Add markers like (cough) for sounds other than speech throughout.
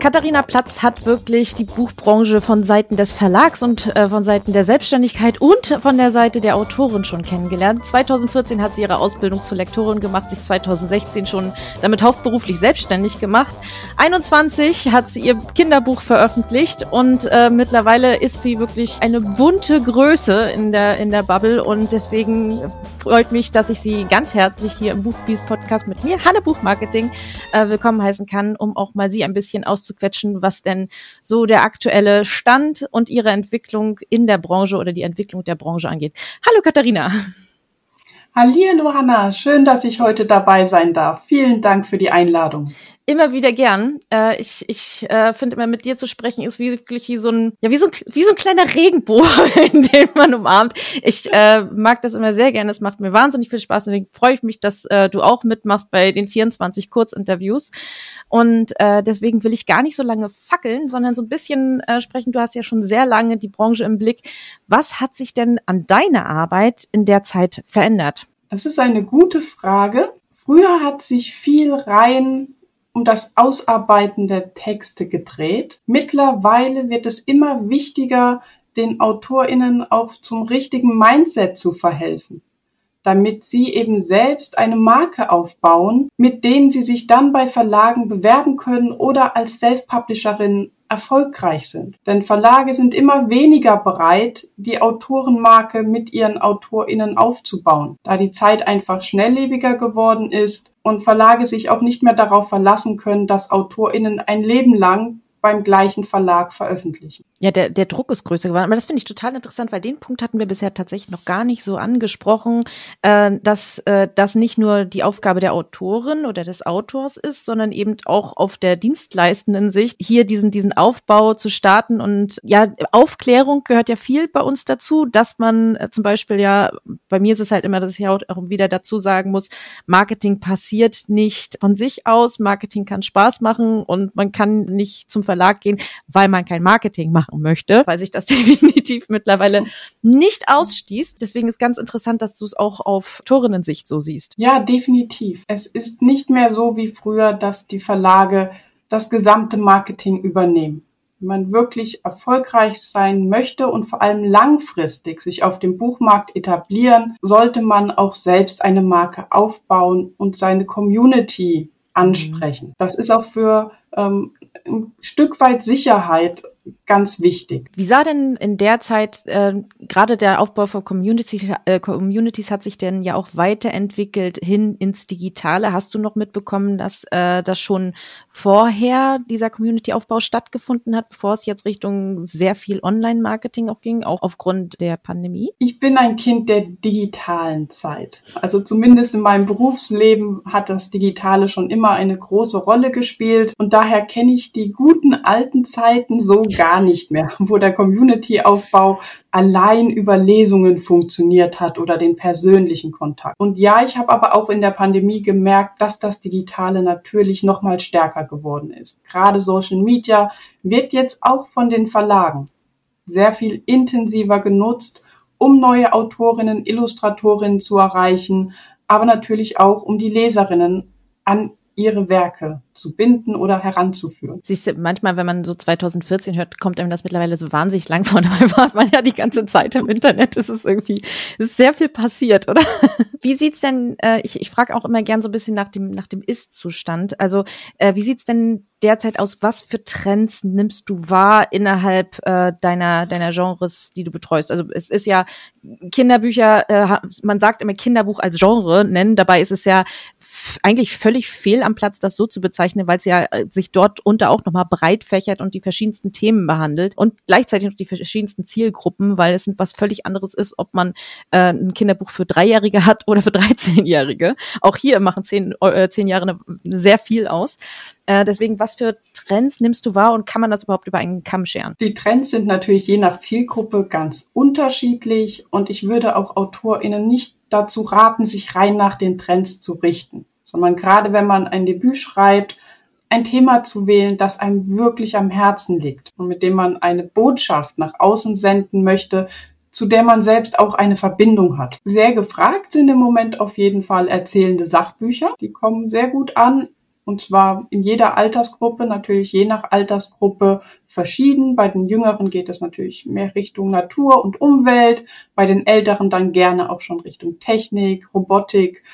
Katharina Platz hat wirklich die Buchbranche von Seiten des Verlags und äh, von Seiten der Selbstständigkeit und von der Seite der Autorin schon kennengelernt. 2014 hat sie ihre Ausbildung zur Lektorin gemacht, sich 2016 schon damit hauptberuflich selbstständig gemacht. 21 hat sie ihr Kinderbuch veröffentlicht und äh, mittlerweile ist sie wirklich eine bunte Größe in der, in der Bubble und deswegen freut mich, dass ich sie ganz herzlich hier im Buchbies Podcast mit mir, Hanne Buchmarketing, äh, willkommen heißen kann, um auch mal sie ein bisschen auszuprobieren auszuquetschen, was denn so der aktuelle Stand und ihre Entwicklung in der Branche oder die Entwicklung der Branche angeht. Hallo Katharina. Hallo Hanna, schön, dass ich heute dabei sein darf. Vielen Dank für die Einladung immer wieder gern. Äh, ich ich äh, finde immer mit dir zu sprechen ist wirklich wie so ein ja wie so ein, wie so ein kleiner Regenbogen, (laughs) den man umarmt. Ich äh, mag das immer sehr gerne. Es macht mir wahnsinnig viel Spaß. Deswegen freue ich mich, dass äh, du auch mitmachst bei den 24 Kurzinterviews. Und äh, deswegen will ich gar nicht so lange fackeln, sondern so ein bisschen äh, sprechen. Du hast ja schon sehr lange die Branche im Blick. Was hat sich denn an deiner Arbeit in der Zeit verändert? Das ist eine gute Frage. Früher hat sich viel rein um das Ausarbeiten der Texte gedreht. Mittlerweile wird es immer wichtiger, den AutorInnen auch zum richtigen Mindset zu verhelfen, damit sie eben selbst eine Marke aufbauen, mit denen sie sich dann bei Verlagen bewerben können oder als Self-Publisherin erfolgreich sind. Denn Verlage sind immer weniger bereit, die Autorenmarke mit ihren AutorInnen aufzubauen, da die Zeit einfach schnelllebiger geworden ist und Verlage sich auch nicht mehr darauf verlassen können, dass AutorInnen ein Leben lang beim gleichen Verlag veröffentlichen. Ja, der, der Druck ist größer geworden. Aber das finde ich total interessant, weil den Punkt hatten wir bisher tatsächlich noch gar nicht so angesprochen, äh, dass äh, das nicht nur die Aufgabe der Autorin oder des Autors ist, sondern eben auch auf der dienstleistenden Sicht, hier diesen, diesen Aufbau zu starten. Und ja, Aufklärung gehört ja viel bei uns dazu, dass man äh, zum Beispiel ja, bei mir ist es halt immer, dass ich auch wieder dazu sagen muss, Marketing passiert nicht von sich aus, Marketing kann Spaß machen und man kann nicht zum Verlag gehen, weil man kein Marketing machen möchte, weil sich das (laughs) definitiv mittlerweile nicht ausstießt. Deswegen ist ganz interessant, dass du es auch auf Torinnen-Sicht so siehst. Ja, definitiv. Es ist nicht mehr so wie früher, dass die Verlage das gesamte Marketing übernehmen. Wenn man wirklich erfolgreich sein möchte und vor allem langfristig sich auf dem Buchmarkt etablieren, sollte man auch selbst eine Marke aufbauen und seine Community ansprechen. Mhm. Das ist auch für ähm, ein Stück weit Sicherheit ganz wichtig. Wie sah denn in der Zeit äh, gerade der Aufbau von Communities, äh, Communities hat sich denn ja auch weiterentwickelt hin ins Digitale. Hast du noch mitbekommen, dass äh, das schon vorher dieser Community-Aufbau stattgefunden hat, bevor es jetzt Richtung sehr viel Online-Marketing auch ging, auch aufgrund der Pandemie? Ich bin ein Kind der digitalen Zeit. Also zumindest in meinem Berufsleben hat das Digitale schon immer eine große Rolle gespielt und daher kenne ich die guten alten Zeiten so gar nicht mehr, (laughs) wo der Community-Aufbau allein über Lesungen funktioniert hat oder den persönlichen Kontakt. Und ja, ich habe aber auch in der Pandemie gemerkt, dass das Digitale natürlich noch mal stärker geworden ist. Gerade Social Media wird jetzt auch von den Verlagen sehr viel intensiver genutzt, um neue Autorinnen, Illustratorinnen zu erreichen, aber natürlich auch um die Leserinnen an ihre Werke zu binden oder heranzuführen. Siehst du, manchmal, wenn man so 2014 hört, kommt einem das mittlerweile so wahnsinnig lang vor. (laughs) Dabei war man ja die ganze Zeit im Internet. Es ist irgendwie, es ist sehr viel passiert, oder? (laughs) Wie sieht's denn, äh, ich, ich frage auch immer gern so ein bisschen nach dem, nach dem Ist-Zustand. Also, äh, wie sieht's denn derzeit aus? Was für Trends nimmst du wahr innerhalb äh, deiner, deiner Genres, die du betreust? Also, es ist ja Kinderbücher, äh, man sagt immer Kinderbuch als Genre nennen. Dabei ist es ja eigentlich völlig fehl am Platz, das so zu bezeichnen, weil es ja äh, sich dort unter auch nochmal breit fächert und die verschiedensten Themen behandelt und gleichzeitig noch die verschiedensten Zielgruppen, weil es was völlig anderes ist, ob man äh, ein Kinderbuch für Dreijährige hat oder für 13-Jährige. Auch hier machen zehn, äh, zehn Jahre ne, sehr viel aus. Äh, deswegen, was für Trends nimmst du wahr und kann man das überhaupt über einen Kamm scheren? Die Trends sind natürlich je nach Zielgruppe ganz unterschiedlich und ich würde auch AutorInnen nicht dazu raten, sich rein nach den Trends zu richten sondern gerade wenn man ein Debüt schreibt, ein Thema zu wählen, das einem wirklich am Herzen liegt und mit dem man eine Botschaft nach außen senden möchte, zu der man selbst auch eine Verbindung hat. Sehr gefragt sind im Moment auf jeden Fall erzählende Sachbücher. Die kommen sehr gut an Und zwar in jeder Altersgruppe, natürlich je nach Altersgruppe verschieden. Bei den Jüngeren geht es natürlich mehr Richtung Natur und Umwelt. Bei den Älteren dann gerne auch schon Richtung Technik, Robotik.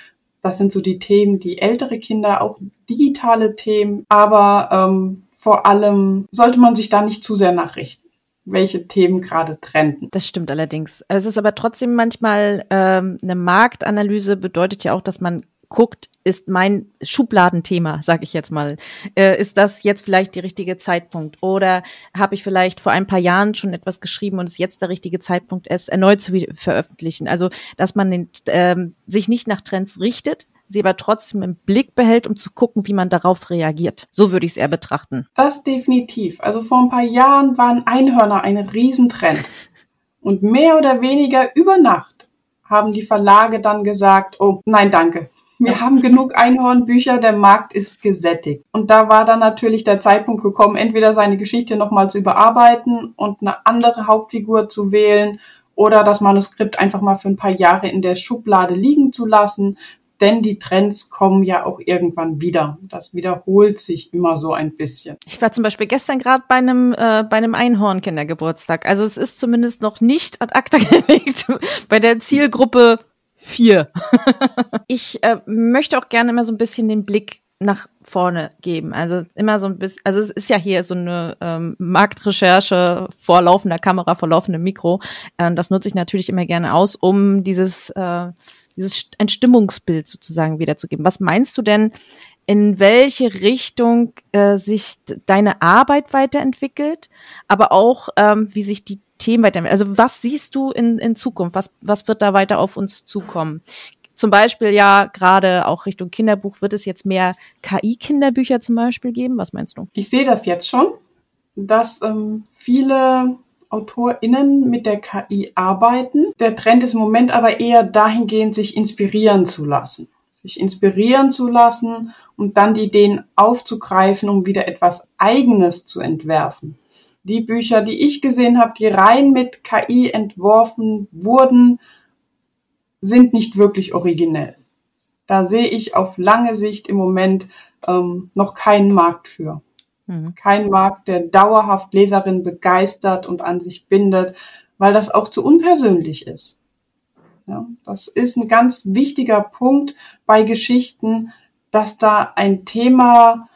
Das sind so die Themen, die ältere Kinder, auch digitale Themen. Aber ähm, vor allem sollte man sich da nicht zu sehr nachrichten welche Themen gerade trenden. Das stimmt allerdings. Es ist aber trotzdem manchmal ähm, eine Marktanalyse bedeutet ja auch, dass man guckt, ist mein Schubladenthema, sage ich jetzt mal, äh, ist das jetzt vielleicht der richtige Zeitpunkt? Oder habe ich vielleicht vor ein paar Jahren schon etwas geschrieben und es jetzt der richtige Zeitpunkt, es erneut zu veröffentlichen? Also, dass man den, ähm, sich nicht nach Trends richtet, sie aber trotzdem im Blick behält, um zu gucken, wie man darauf reagiert. So würde ich es eher betrachten. Das definitiv. Also vor ein paar Jahren waren Einhörner ein Riesentrend. Und mehr oder weniger über Nacht haben die Verlage dann gesagt, oh nein, danke. Wir haben genug Einhornbücher, der Markt ist gesättigt. Und da war dann natürlich der Zeitpunkt gekommen, entweder seine Geschichte nochmal zu überarbeiten und eine andere Hauptfigur zu wählen oder das Manuskript einfach mal für ein paar Jahre in der Schublade liegen zu lassen. Denn die Trends kommen ja auch irgendwann wieder. Das wiederholt sich immer so ein bisschen. Ich war zum Beispiel gestern gerade bei einem äh, bei einem Einhorn-Kindergeburtstag. Also es ist zumindest noch nicht ad acta (laughs) gelegt bei der Zielgruppe Vier. (laughs) ich äh, möchte auch gerne immer so ein bisschen den Blick nach vorne geben. Also immer so ein bisschen, also es ist ja hier so eine ähm, Marktrecherche vor laufender Kamera, vor laufendem Mikro. Ähm, das nutze ich natürlich immer gerne aus, um dieses, äh, dieses ein Stimmungsbild sozusagen wiederzugeben. Was meinst du denn, in welche Richtung äh, sich deine Arbeit weiterentwickelt, aber auch ähm, wie sich die Themen weiterentwickeln? Also was siehst du in, in Zukunft? Was, was wird da weiter auf uns zukommen? Zum Beispiel ja gerade auch Richtung Kinderbuch wird es jetzt mehr KI-Kinderbücher zum Beispiel geben. Was meinst du? Ich sehe das jetzt schon, dass ähm, viele AutorInnen mit der KI arbeiten. Der Trend ist im Moment aber eher dahingehend, sich inspirieren zu lassen. Sich inspirieren zu lassen und dann die Ideen aufzugreifen, um wieder etwas Eigenes zu entwerfen die Bücher, die ich gesehen habe, die rein mit KI entworfen wurden, sind nicht wirklich originell. Da sehe ich auf lange Sicht im Moment ähm, noch keinen Markt für. Mhm. Kein Markt, der dauerhaft Leserinnen begeistert und an sich bindet, weil das auch zu unpersönlich ist. Ja, das ist ein ganz wichtiger Punkt bei Geschichten, dass da ein Thema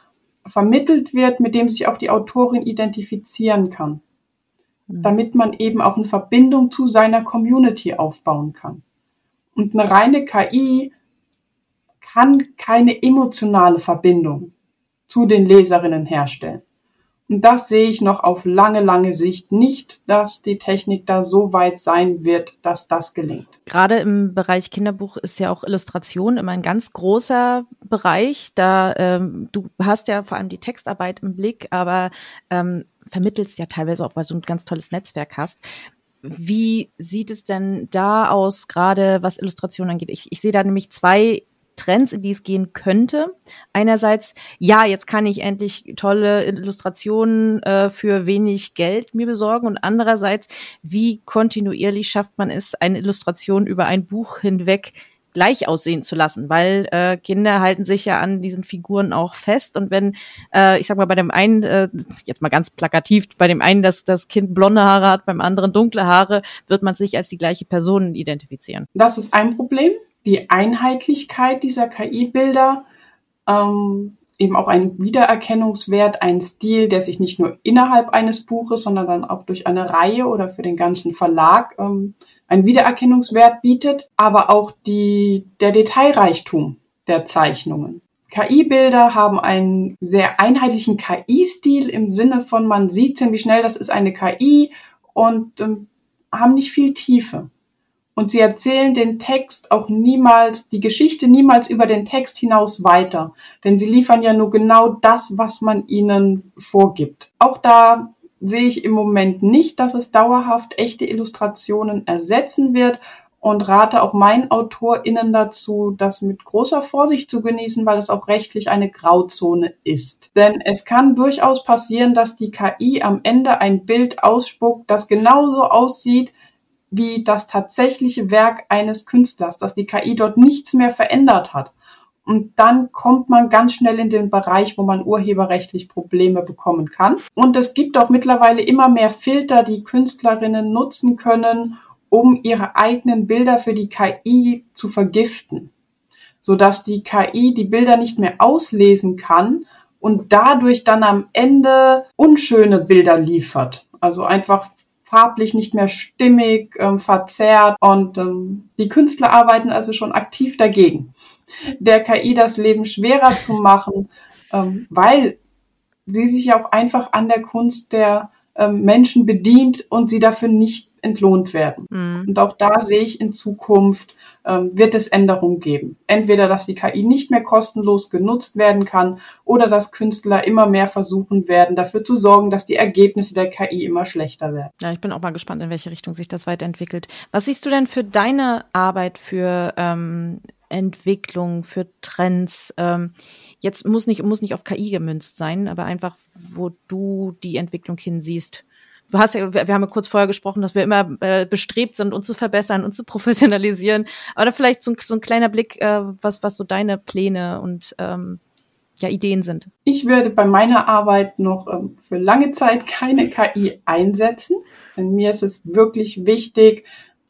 vermittelt wird, mit dem sich auch die Autorin identifizieren kann, mhm. damit man eben auch eine Verbindung zu seiner Community aufbauen kann. Und eine reine KI kann keine emotionale Verbindung zu den Leserinnen herstellen. Und das sehe ich noch auf lange, lange Sicht nicht, dass die Technik da so weit sein wird, dass das gelingt. Gerade im Bereich Kinderbuch ist ja auch Illustration immer ein ganz großer Bereich. Da ähm, du hast ja vor allem die Textarbeit im Blick, aber ähm, vermittelst ja teilweise auch, weil du ein ganz tolles Netzwerk hast. Wie sieht es denn da aus, gerade was Illustration angeht? Ich, ich sehe da nämlich zwei Trends, in die es gehen könnte. Einerseits, ja, jetzt kann ich endlich tolle Illustrationen äh, für wenig Geld mir besorgen und andererseits, wie kontinuierlich schafft man es, eine Illustration über ein Buch hinweg gleich aussehen zu lassen, weil äh, Kinder halten sich ja an diesen Figuren auch fest und wenn, äh, ich sag mal, bei dem einen, äh, jetzt mal ganz plakativ, bei dem einen dass das Kind blonde Haare hat, beim anderen dunkle Haare, wird man sich als die gleiche Person identifizieren. Das ist ein Problem die Einheitlichkeit dieser KI-Bilder, ähm, eben auch ein Wiedererkennungswert, ein Stil, der sich nicht nur innerhalb eines Buches, sondern dann auch durch eine Reihe oder für den ganzen Verlag ähm, einen Wiedererkennungswert bietet, aber auch die, der Detailreichtum der Zeichnungen. KI-Bilder haben einen sehr einheitlichen KI-Stil im Sinne von, man sieht ziemlich schnell, das ist eine KI und ähm, haben nicht viel Tiefe. Und sie erzählen den Text auch niemals, die Geschichte niemals über den Text hinaus weiter. Denn sie liefern ja nur genau das, was man ihnen vorgibt. Auch da sehe ich im Moment nicht, dass es dauerhaft echte Illustrationen ersetzen wird und rate auch meinen AutorInnen dazu, das mit großer Vorsicht zu genießen, weil es auch rechtlich eine Grauzone ist. Denn es kann durchaus passieren, dass die KI am Ende ein Bild ausspuckt, das genauso aussieht, wie das tatsächliche Werk eines Künstlers, dass die KI dort nichts mehr verändert hat. Und dann kommt man ganz schnell in den Bereich, wo man urheberrechtlich Probleme bekommen kann. Und es gibt auch mittlerweile immer mehr Filter, die Künstlerinnen nutzen können, um ihre eigenen Bilder für die KI zu vergiften, sodass die KI die Bilder nicht mehr auslesen kann und dadurch dann am Ende unschöne Bilder liefert. Also einfach farblich nicht mehr stimmig, ähm, verzerrt und ähm, die Künstler arbeiten also schon aktiv dagegen, der KI das Leben schwerer zu (laughs) machen, ähm, weil sie sich ja auch einfach an der Kunst der ähm, Menschen bedient und sie dafür nicht entlohnt werden. Mhm. Und auch da sehe ich in Zukunft ähm, wird es Änderungen geben. Entweder, dass die KI nicht mehr kostenlos genutzt werden kann oder dass Künstler immer mehr versuchen werden, dafür zu sorgen, dass die Ergebnisse der KI immer schlechter werden. Ja, ich bin auch mal gespannt, in welche Richtung sich das weiterentwickelt. Was siehst du denn für deine Arbeit für ähm, Entwicklung, für Trends? Ähm, jetzt muss nicht, muss nicht auf KI gemünzt sein, aber einfach, wo du die Entwicklung hinsiehst du hast ja, wir haben ja kurz vorher gesprochen, dass wir immer äh, bestrebt sind, uns zu verbessern, uns zu professionalisieren. Aber vielleicht so, so ein kleiner Blick, äh, was, was so deine Pläne und ähm, ja, Ideen sind. Ich würde bei meiner Arbeit noch ähm, für lange Zeit keine KI einsetzen. Denn mir ist es wirklich wichtig,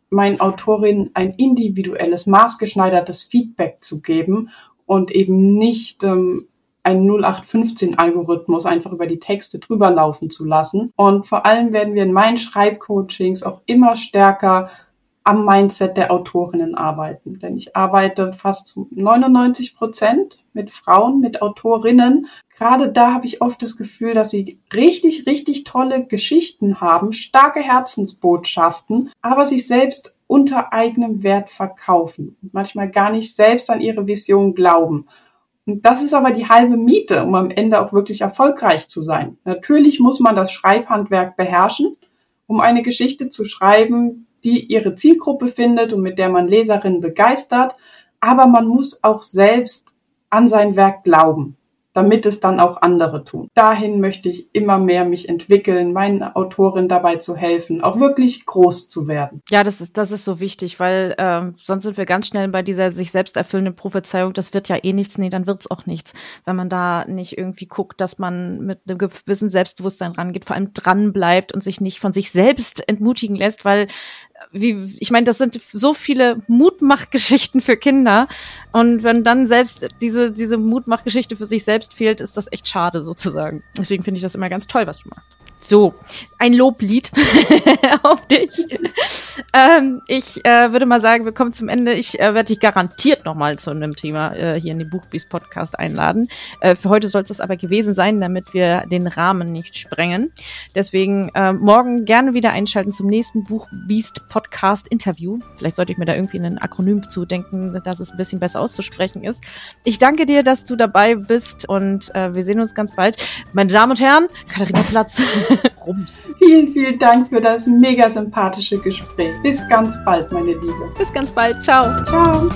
meinen Autorinnen ein individuelles, maßgeschneidertes Feedback zu geben und eben nicht ähm, einen 0815-Algorithmus einfach über die Texte drüber laufen zu lassen. Und vor allem werden wir in meinen Schreibcoachings auch immer stärker am Mindset der Autorinnen arbeiten. Denn ich arbeite fast zu 99 Prozent mit Frauen, mit Autorinnen. Gerade da habe ich oft das Gefühl, dass sie richtig, richtig tolle Geschichten haben, starke Herzensbotschaften, aber sich selbst unter eigenem Wert verkaufen und manchmal gar nicht selbst an ihre Vision glauben. Das ist aber die halbe Miete, um am Ende auch wirklich erfolgreich zu sein. Natürlich muss man das Schreibhandwerk beherrschen, um eine Geschichte zu schreiben, die ihre Zielgruppe findet und mit der man Leserinnen begeistert. Aber man muss auch selbst an sein Werk glauben damit es dann auch andere tun. Dahin möchte ich immer mehr mich entwickeln, meinen Autoren dabei zu helfen, auch wirklich groß zu werden. Ja, das ist, das ist so wichtig, weil äh, sonst sind wir ganz schnell bei dieser sich selbst erfüllenden Prophezeiung, das wird ja eh nichts, nee, dann wird's auch nichts. Wenn man da nicht irgendwie guckt, dass man mit einem gewissen Selbstbewusstsein rangeht, vor allem dran bleibt und sich nicht von sich selbst entmutigen lässt, weil wie, ich meine, das sind so viele Mutmachgeschichten für Kinder. Und wenn dann selbst diese, diese Mutmachgeschichte für sich selbst fehlt, ist das echt schade sozusagen. Deswegen finde ich das immer ganz toll, was du machst. So, ein Loblied (laughs) auf dich. ähm, ich äh, würde mal sagen, wir kommen zum Ende. Ich äh, werde dich garantiert nochmal zu einem Thema äh, hier in den Buchbies Podcast einladen. Äh, für heute soll es das aber gewesen sein, damit wir den Rahmen nicht sprengen. Deswegen äh, morgen gerne wieder einschalten zum nächsten Buchbiest Podcast Interview. Vielleicht sollte ich mir da irgendwie ein Akronym zudenken, dass es ein bisschen besser auszusprechen ist. Ich danke dir, dass du dabei bist und äh, wir sehen uns ganz bald. Meine Damen und Herren, Katharina Platz. (laughs) Rums. Vielen, vielen Dank für das mega sympathische Gespräch. Bis ganz bald, meine Liebe. Bis ganz bald. Ciao. Ciao.